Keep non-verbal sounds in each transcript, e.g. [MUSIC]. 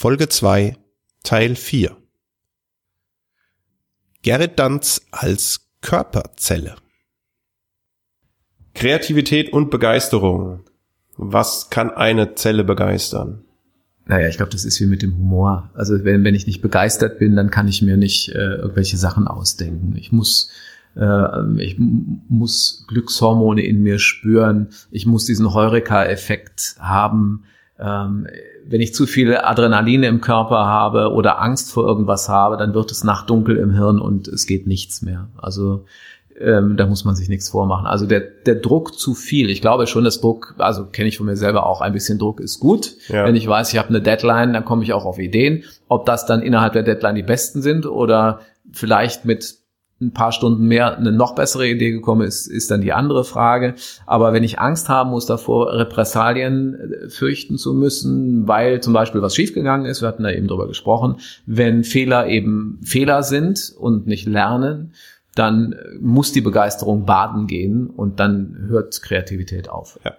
Folge 2, Teil 4. Gerrit Danz als Körperzelle. Kreativität und Begeisterung. Was kann eine Zelle begeistern? Naja, ich glaube, das ist wie mit dem Humor. Also wenn, wenn ich nicht begeistert bin, dann kann ich mir nicht äh, irgendwelche Sachen ausdenken. Ich muss äh, ich muss Glückshormone in mir spüren. Ich muss diesen Heureka-Effekt haben. Ähm, wenn ich zu viel Adrenalin im Körper habe oder Angst vor irgendwas habe, dann wird es nachtdunkel im Hirn und es geht nichts mehr. Also ähm, da muss man sich nichts vormachen. Also der, der Druck zu viel. Ich glaube schon, dass Druck, also kenne ich von mir selber auch, ein bisschen Druck ist gut. Ja. Wenn ich weiß, ich habe eine Deadline, dann komme ich auch auf Ideen. Ob das dann innerhalb der Deadline die besten sind oder vielleicht mit ein paar Stunden mehr eine noch bessere Idee gekommen ist, ist dann die andere Frage. Aber wenn ich Angst haben muss davor, Repressalien äh, fürchten zu müssen, weil zum Beispiel was schiefgegangen ist, wir hatten da eben drüber gesprochen, wenn Fehler eben Fehler sind und nicht lernen, dann muss die Begeisterung baden gehen und dann hört Kreativität auf. Ja,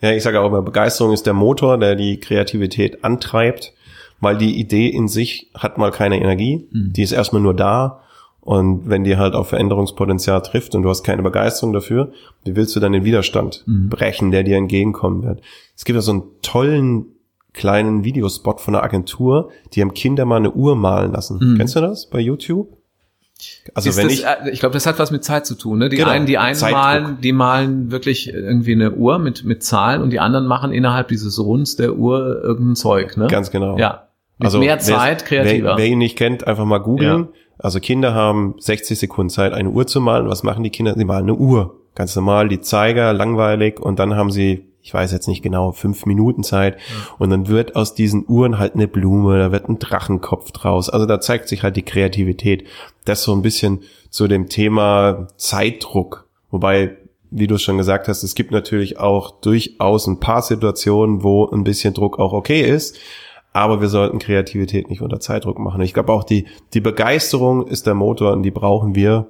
ja ich sage auch immer, Begeisterung ist der Motor, der die Kreativität antreibt, weil die Idee in sich hat mal keine Energie, mhm. die ist erstmal nur da und wenn die halt auf Veränderungspotenzial trifft und du hast keine Begeisterung dafür, wie willst du dann den Widerstand mhm. brechen, der dir entgegenkommen wird? Es gibt ja so einen tollen kleinen Videospot von einer Agentur, die haben Kinder mal eine Uhr malen lassen. Mhm. Kennst du das bei YouTube? Also ist wenn das, ich, äh, ich glaube, das hat was mit Zeit zu tun. Ne? Die genau, einen, die einen malen, die malen wirklich irgendwie eine Uhr mit mit Zahlen und die anderen machen innerhalb dieses Runds der Uhr irgendein Zeug. Ne? Ganz genau. Ja. Mit also mehr Zeit, kreativer. Wer, wer ihn nicht kennt, einfach mal googeln. Ja. Also Kinder haben 60 Sekunden Zeit, eine Uhr zu malen. Was machen die Kinder? Sie malen eine Uhr. Ganz normal, die Zeiger, langweilig. Und dann haben sie, ich weiß jetzt nicht genau, fünf Minuten Zeit. Und dann wird aus diesen Uhren halt eine Blume, da wird ein Drachenkopf draus. Also da zeigt sich halt die Kreativität. Das so ein bisschen zu dem Thema Zeitdruck. Wobei, wie du schon gesagt hast, es gibt natürlich auch durchaus ein paar Situationen, wo ein bisschen Druck auch okay ist. Aber wir sollten Kreativität nicht unter Zeitdruck machen. Ich glaube auch die, die Begeisterung ist der Motor und die brauchen wir.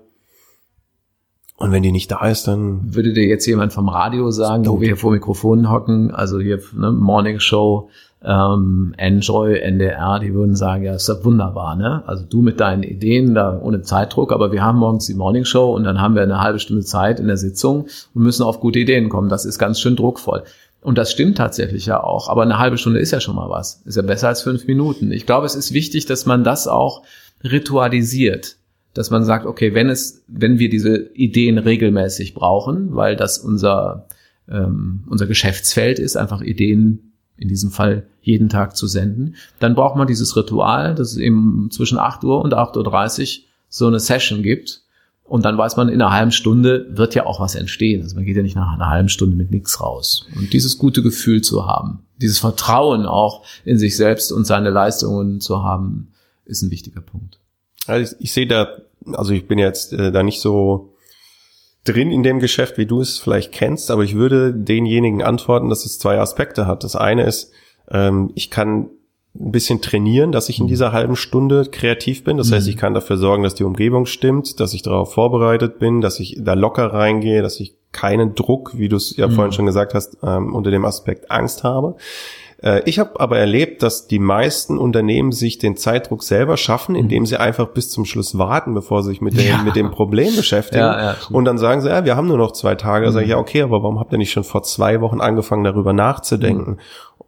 Und wenn die nicht da ist, dann. Würde dir jetzt jemand vom Radio sagen, wo wir hier vor Mikrofonen hocken, also hier ne, Morning Show, ähm, Enjoy, NDR, die würden sagen, ja, ist ja wunderbar, ne? Also du mit deinen Ideen, da ohne Zeitdruck, aber wir haben morgens die Morning Show und dann haben wir eine halbe Stunde Zeit in der Sitzung und müssen auf gute Ideen kommen. Das ist ganz schön druckvoll. Und das stimmt tatsächlich ja auch. Aber eine halbe Stunde ist ja schon mal was. Ist ja besser als fünf Minuten. Ich glaube, es ist wichtig, dass man das auch ritualisiert. Dass man sagt, okay, wenn es, wenn wir diese Ideen regelmäßig brauchen, weil das unser, ähm, unser Geschäftsfeld ist, einfach Ideen in diesem Fall jeden Tag zu senden, dann braucht man dieses Ritual, dass es eben zwischen 8 Uhr und 8.30 Uhr so eine Session gibt, und dann weiß man, in einer halben Stunde wird ja auch was entstehen. Also man geht ja nicht nach einer halben Stunde mit nichts raus. Und dieses gute Gefühl zu haben, dieses Vertrauen auch in sich selbst und seine Leistungen zu haben, ist ein wichtiger Punkt. Also ich, ich sehe da, also ich bin jetzt äh, da nicht so drin in dem Geschäft, wie du es vielleicht kennst, aber ich würde denjenigen antworten, dass es zwei Aspekte hat. Das eine ist, ähm, ich kann ein bisschen trainieren, dass ich in mhm. dieser halben Stunde kreativ bin. Das mhm. heißt, ich kann dafür sorgen, dass die Umgebung stimmt, dass ich darauf vorbereitet bin, dass ich da locker reingehe, dass ich keinen Druck, wie du es ja mhm. vorhin schon gesagt hast, ähm, unter dem Aspekt Angst habe. Äh, ich habe aber erlebt, dass die meisten Unternehmen sich den Zeitdruck selber schaffen, mhm. indem sie einfach bis zum Schluss warten, bevor sie sich mit dem, ja. mit dem Problem [LAUGHS] beschäftigen. Ja, ja, und dann sagen sie, ja, wir haben nur noch zwei Tage. Da sage ich, mhm. ja, okay, aber warum habt ihr nicht schon vor zwei Wochen angefangen, darüber nachzudenken? Mhm.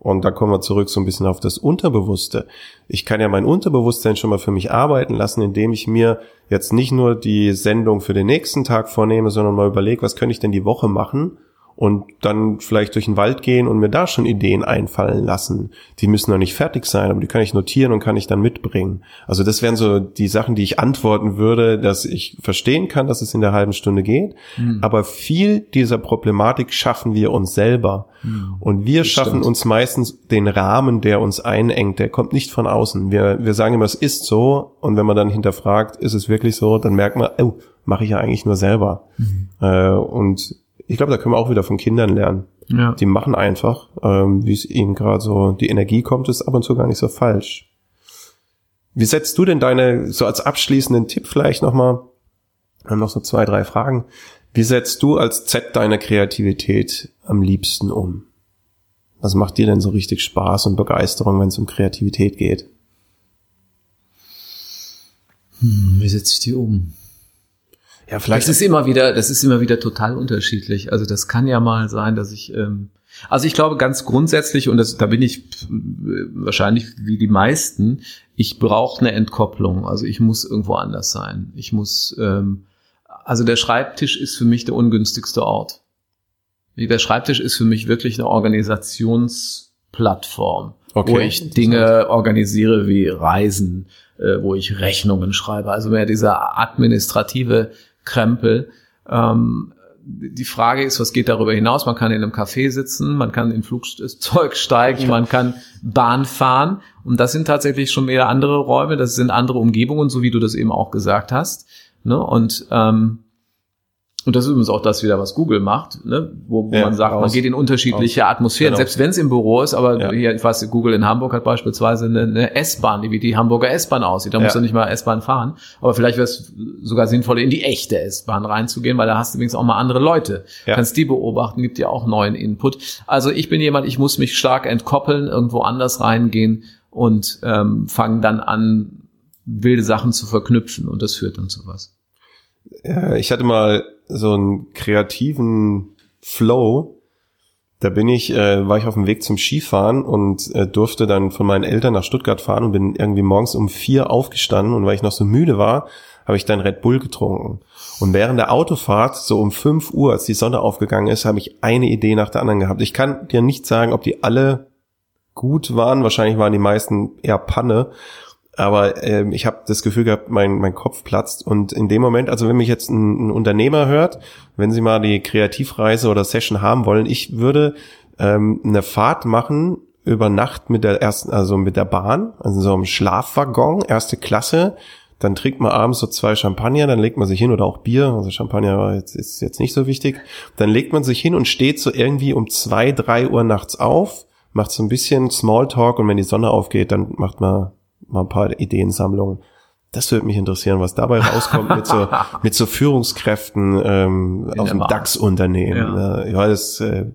Und da kommen wir zurück so ein bisschen auf das Unterbewusste. Ich kann ja mein Unterbewusstsein schon mal für mich arbeiten lassen, indem ich mir jetzt nicht nur die Sendung für den nächsten Tag vornehme, sondern mal überlege, was könnte ich denn die Woche machen, und dann vielleicht durch den Wald gehen und mir da schon Ideen einfallen lassen. Die müssen noch nicht fertig sein, aber die kann ich notieren und kann ich dann mitbringen. Also das wären so die Sachen, die ich antworten würde, dass ich verstehen kann, dass es in der halben Stunde geht. Mhm. Aber viel dieser Problematik schaffen wir uns selber. Mhm. Und wir das schaffen stimmt. uns meistens den Rahmen, der uns einengt. Der kommt nicht von außen. Wir, wir sagen immer, es ist so. Und wenn man dann hinterfragt, ist es wirklich so, dann merkt man, oh, mache ich ja eigentlich nur selber. Mhm. Äh, und ich glaube, da können wir auch wieder von Kindern lernen. Ja. Die machen einfach, ähm, wie es ihnen gerade so die Energie kommt, ist ab und zu gar nicht so falsch. Wie setzt du denn deine, so als abschließenden Tipp vielleicht nochmal, noch so zwei, drei Fragen. Wie setzt du als Z deine Kreativität am liebsten um? Was macht dir denn so richtig Spaß und Begeisterung, wenn es um Kreativität geht? Hm, wie setze ich die um? Ja, vielleicht. Das ist immer wieder, das ist immer wieder total unterschiedlich. Also das kann ja mal sein, dass ich, ähm, also ich glaube ganz grundsätzlich, und das, da bin ich wahrscheinlich wie die meisten, ich brauche eine Entkopplung. Also ich muss irgendwo anders sein. Ich muss, ähm, also der Schreibtisch ist für mich der ungünstigste Ort. Der Schreibtisch ist für mich wirklich eine Organisationsplattform, okay. wo ich Dinge organisiere wie Reisen, äh, wo ich Rechnungen schreibe. Also mehr dieser administrative Krempel. Ähm, die Frage ist, was geht darüber hinaus? Man kann in einem Café sitzen, man kann in Flugzeug steigen, man kann Bahn fahren. Und das sind tatsächlich schon mehr andere Räume, das sind andere Umgebungen, so wie du das eben auch gesagt hast. Ne? Und ähm, und das ist übrigens auch das wieder, was Google macht, ne? wo, wo ja, man sagt, raus, man geht in unterschiedliche raus. Atmosphären, genau. selbst wenn es im Büro ist, aber ja. hier, ich weiß, Google in Hamburg hat beispielsweise eine, eine S-Bahn, wie die Hamburger S-Bahn aussieht. Da ja. musst du nicht mal S-Bahn fahren. Aber vielleicht wäre es sogar sinnvoll, in die echte S-Bahn reinzugehen, weil da hast du übrigens auch mal andere Leute. Ja. Kannst die beobachten, gibt dir auch neuen Input. Also ich bin jemand, ich muss mich stark entkoppeln, irgendwo anders reingehen und ähm, fangen dann an, wilde Sachen zu verknüpfen und das führt dann zu was. Ich hatte mal so einen kreativen Flow. Da bin ich, äh, war ich auf dem Weg zum Skifahren und äh, durfte dann von meinen Eltern nach Stuttgart fahren und bin irgendwie morgens um vier aufgestanden und weil ich noch so müde war, habe ich dann Red Bull getrunken. Und während der Autofahrt, so um fünf Uhr, als die Sonne aufgegangen ist, habe ich eine Idee nach der anderen gehabt. Ich kann dir nicht sagen, ob die alle gut waren. Wahrscheinlich waren die meisten eher Panne. Aber ähm, ich habe das Gefühl gehabt, mein, mein Kopf platzt. Und in dem Moment, also wenn mich jetzt ein, ein Unternehmer hört, wenn sie mal die Kreativreise oder Session haben wollen, ich würde ähm, eine Fahrt machen über Nacht mit der ersten, also mit der Bahn, also so einem Schlafwaggon, erste Klasse. Dann trinkt man abends so zwei Champagner, dann legt man sich hin oder auch Bier, also Champagner ist, ist jetzt nicht so wichtig. Dann legt man sich hin und steht so irgendwie um zwei, drei Uhr nachts auf, macht so ein bisschen Smalltalk und wenn die Sonne aufgeht, dann macht man mal ein paar Ideensammlungen. Das würde mich interessieren, was dabei rauskommt mit so, [LAUGHS] mit so Führungskräften ähm, aus dem DAX-Unternehmen. Ja. ja, das äh,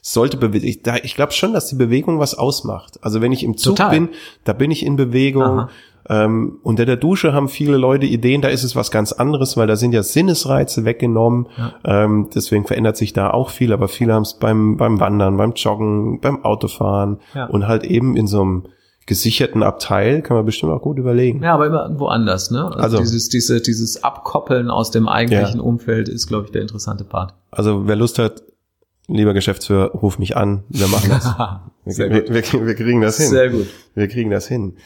sollte ich, ich glaube schon, dass die Bewegung was ausmacht. Also wenn ich im Zug Total. bin, da bin ich in Bewegung. Ähm, unter der Dusche haben viele Leute Ideen, da ist es was ganz anderes, weil da sind ja Sinnesreize weggenommen. Ja. Ähm, deswegen verändert sich da auch viel, aber viele haben es beim, beim Wandern, beim Joggen, beim Autofahren ja. und halt eben in so einem gesicherten Abteil kann man bestimmt auch gut überlegen. Ja, aber immer irgendwo anders, ne? Also, also dieses, diese, dieses Abkoppeln aus dem eigentlichen ja. Umfeld ist, glaube ich, der interessante Part. Also wer Lust hat, lieber Geschäftsführer, ruf mich an, wir machen das. [LAUGHS] wir, wir, wir, wir kriegen das hin. Sehr gut. Wir kriegen das hin.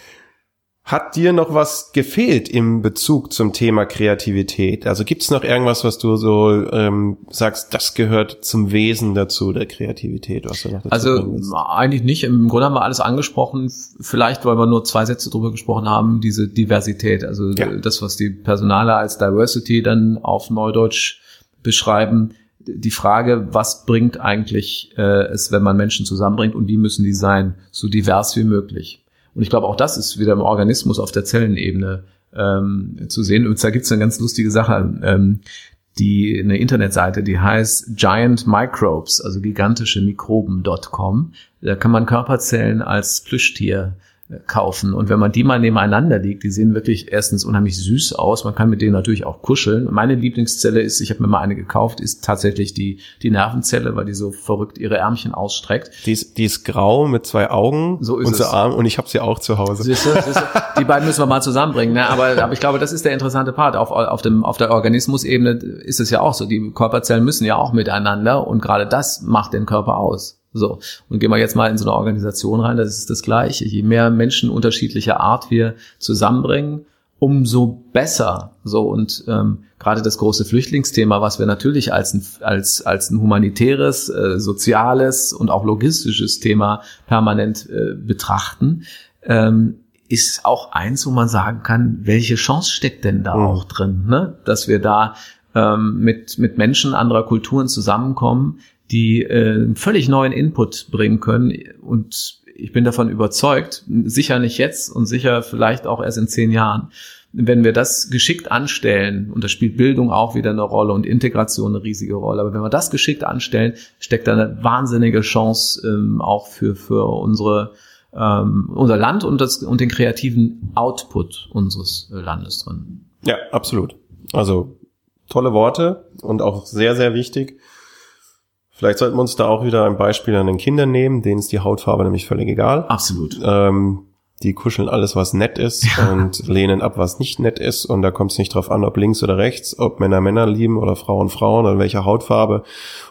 Hat dir noch was gefehlt im Bezug zum Thema Kreativität? Also gibt es noch irgendwas, was du so ähm, sagst, das gehört zum Wesen dazu, der Kreativität? Was du noch dazu also eigentlich nicht. Im Grunde haben wir alles angesprochen. Vielleicht, weil wir nur zwei Sätze drüber gesprochen haben, diese Diversität. Also ja. das, was die Personale als Diversity dann auf Neudeutsch beschreiben. Die Frage, was bringt eigentlich äh, es, wenn man Menschen zusammenbringt und wie müssen die sein? So divers wie möglich. Und ich glaube, auch das ist wieder im Organismus auf der Zellenebene ähm, zu sehen. Und da gibt es eine ganz lustige Sache, ähm, die eine Internetseite, die heißt Giant Microbes, also gigantische Mikroben.com. Da kann man Körperzellen als Plüschtier kaufen. Und wenn man die mal nebeneinander liegt, die sehen wirklich erstens unheimlich süß aus. Man kann mit denen natürlich auch kuscheln. Meine Lieblingszelle ist, ich habe mir mal eine gekauft, ist tatsächlich die, die Nervenzelle, weil die so verrückt ihre Ärmchen ausstreckt. Die ist, die ist grau mit zwei Augen so ist und so Arm und ich habe sie auch zu Hause. Siehste, siehste, die beiden müssen wir mal zusammenbringen. Ne? Aber, aber ich glaube, das ist der interessante Part. Auf, auf, dem, auf der Organismusebene ist es ja auch so. Die Körperzellen müssen ja auch miteinander und gerade das macht den Körper aus. So, und gehen wir jetzt mal in so eine Organisation rein, das ist das Gleiche. Je mehr Menschen unterschiedlicher Art wir zusammenbringen, umso besser. So, und ähm, gerade das große Flüchtlingsthema, was wir natürlich als ein, als, als ein humanitäres, äh, soziales und auch logistisches Thema permanent äh, betrachten, ähm, ist auch eins, wo man sagen kann, welche Chance steckt denn da mhm. auch drin, ne? dass wir da ähm, mit, mit Menschen anderer Kulturen zusammenkommen, die äh, völlig neuen Input bringen können. Und ich bin davon überzeugt, sicher nicht jetzt und sicher vielleicht auch erst in zehn Jahren, wenn wir das geschickt anstellen, und da spielt Bildung auch wieder eine Rolle und Integration eine riesige Rolle, aber wenn wir das geschickt anstellen, steckt da eine wahnsinnige Chance ähm, auch für, für unsere, ähm, unser Land und, das, und den kreativen Output unseres Landes drin. Ja, absolut. Also tolle Worte und auch sehr, sehr wichtig. Vielleicht sollten wir uns da auch wieder ein Beispiel an den Kindern nehmen, denen ist die Hautfarbe nämlich völlig egal. Absolut. Ähm, die kuscheln alles, was nett ist ja. und lehnen ab, was nicht nett ist. Und da kommt es nicht drauf an, ob links oder rechts, ob Männer Männer lieben oder Frauen Frauen oder welcher Hautfarbe.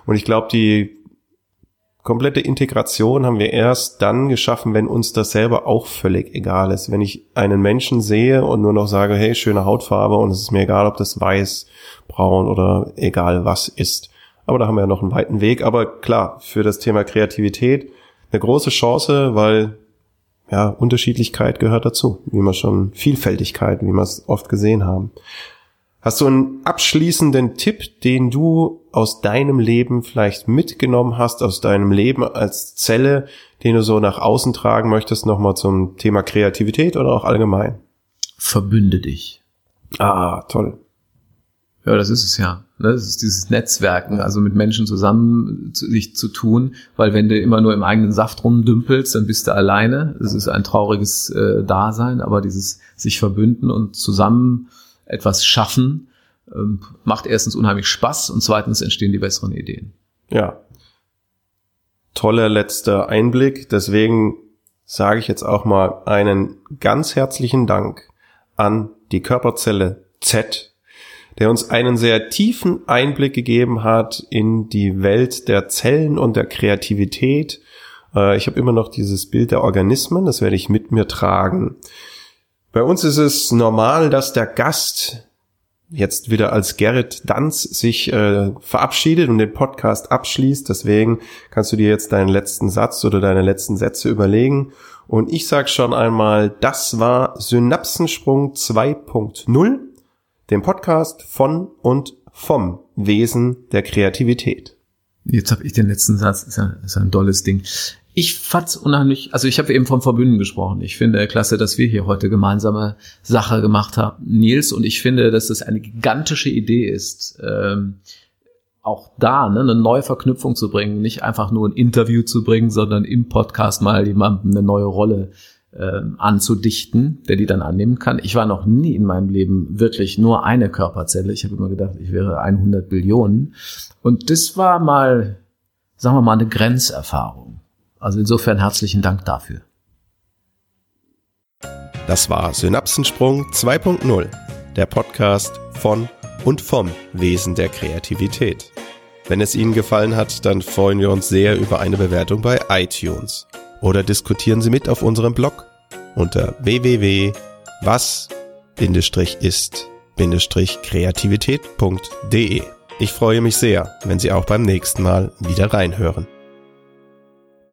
Und ich glaube, die komplette Integration haben wir erst dann geschaffen, wenn uns das selber auch völlig egal ist. Wenn ich einen Menschen sehe und nur noch sage, hey, schöne Hautfarbe und es ist mir egal, ob das weiß, braun oder egal was ist. Aber da haben wir ja noch einen weiten Weg. Aber klar, für das Thema Kreativität eine große Chance, weil ja, Unterschiedlichkeit gehört dazu, wie wir schon Vielfältigkeit, wie wir es oft gesehen haben. Hast du einen abschließenden Tipp, den du aus deinem Leben vielleicht mitgenommen hast, aus deinem Leben als Zelle, den du so nach außen tragen möchtest, nochmal zum Thema Kreativität oder auch allgemein? Verbünde dich. Ah, toll. Ja, das ist es ja. Ne? Das ist dieses Netzwerken, also mit Menschen zusammen zu, sich zu tun, weil wenn du immer nur im eigenen Saft rumdümpelst, dann bist du alleine. Das ist ein trauriges äh, Dasein, aber dieses sich verbünden und zusammen etwas schaffen, ähm, macht erstens unheimlich Spaß und zweitens entstehen die besseren Ideen. Ja. Toller letzter Einblick. Deswegen sage ich jetzt auch mal einen ganz herzlichen Dank an die Körperzelle Z der uns einen sehr tiefen Einblick gegeben hat in die Welt der Zellen und der Kreativität. Äh, ich habe immer noch dieses Bild der Organismen, das werde ich mit mir tragen. Bei uns ist es normal, dass der Gast jetzt wieder als Gerrit Danz sich äh, verabschiedet und den Podcast abschließt. Deswegen kannst du dir jetzt deinen letzten Satz oder deine letzten Sätze überlegen. Und ich sage schon einmal, das war Synapsensprung 2.0 dem Podcast von und vom Wesen der Kreativität. Jetzt habe ich den letzten Satz, ist ja, ist ja ein tolles Ding. Ich fand's unheimlich, also ich habe eben vom Verbünden gesprochen. Ich finde klasse, dass wir hier heute gemeinsame Sache gemacht haben, Nils, und ich finde, dass das eine gigantische Idee ist, ähm, auch da ne, eine neue Verknüpfung zu bringen, nicht einfach nur ein Interview zu bringen, sondern im Podcast mal jemandem eine neue Rolle äh, anzudichten, der die dann annehmen kann. Ich war noch nie in meinem Leben wirklich nur eine Körperzelle. Ich habe immer gedacht, ich wäre 100 Billionen. Und das war mal, sagen wir mal, eine Grenzerfahrung. Also insofern herzlichen Dank dafür. Das war Synapsensprung 2.0, der Podcast von und vom Wesen der Kreativität. Wenn es Ihnen gefallen hat, dann freuen wir uns sehr über eine Bewertung bei iTunes oder diskutieren Sie mit auf unserem Blog unter www.was-ist-kreativität.de. Ich freue mich sehr, wenn Sie auch beim nächsten Mal wieder reinhören.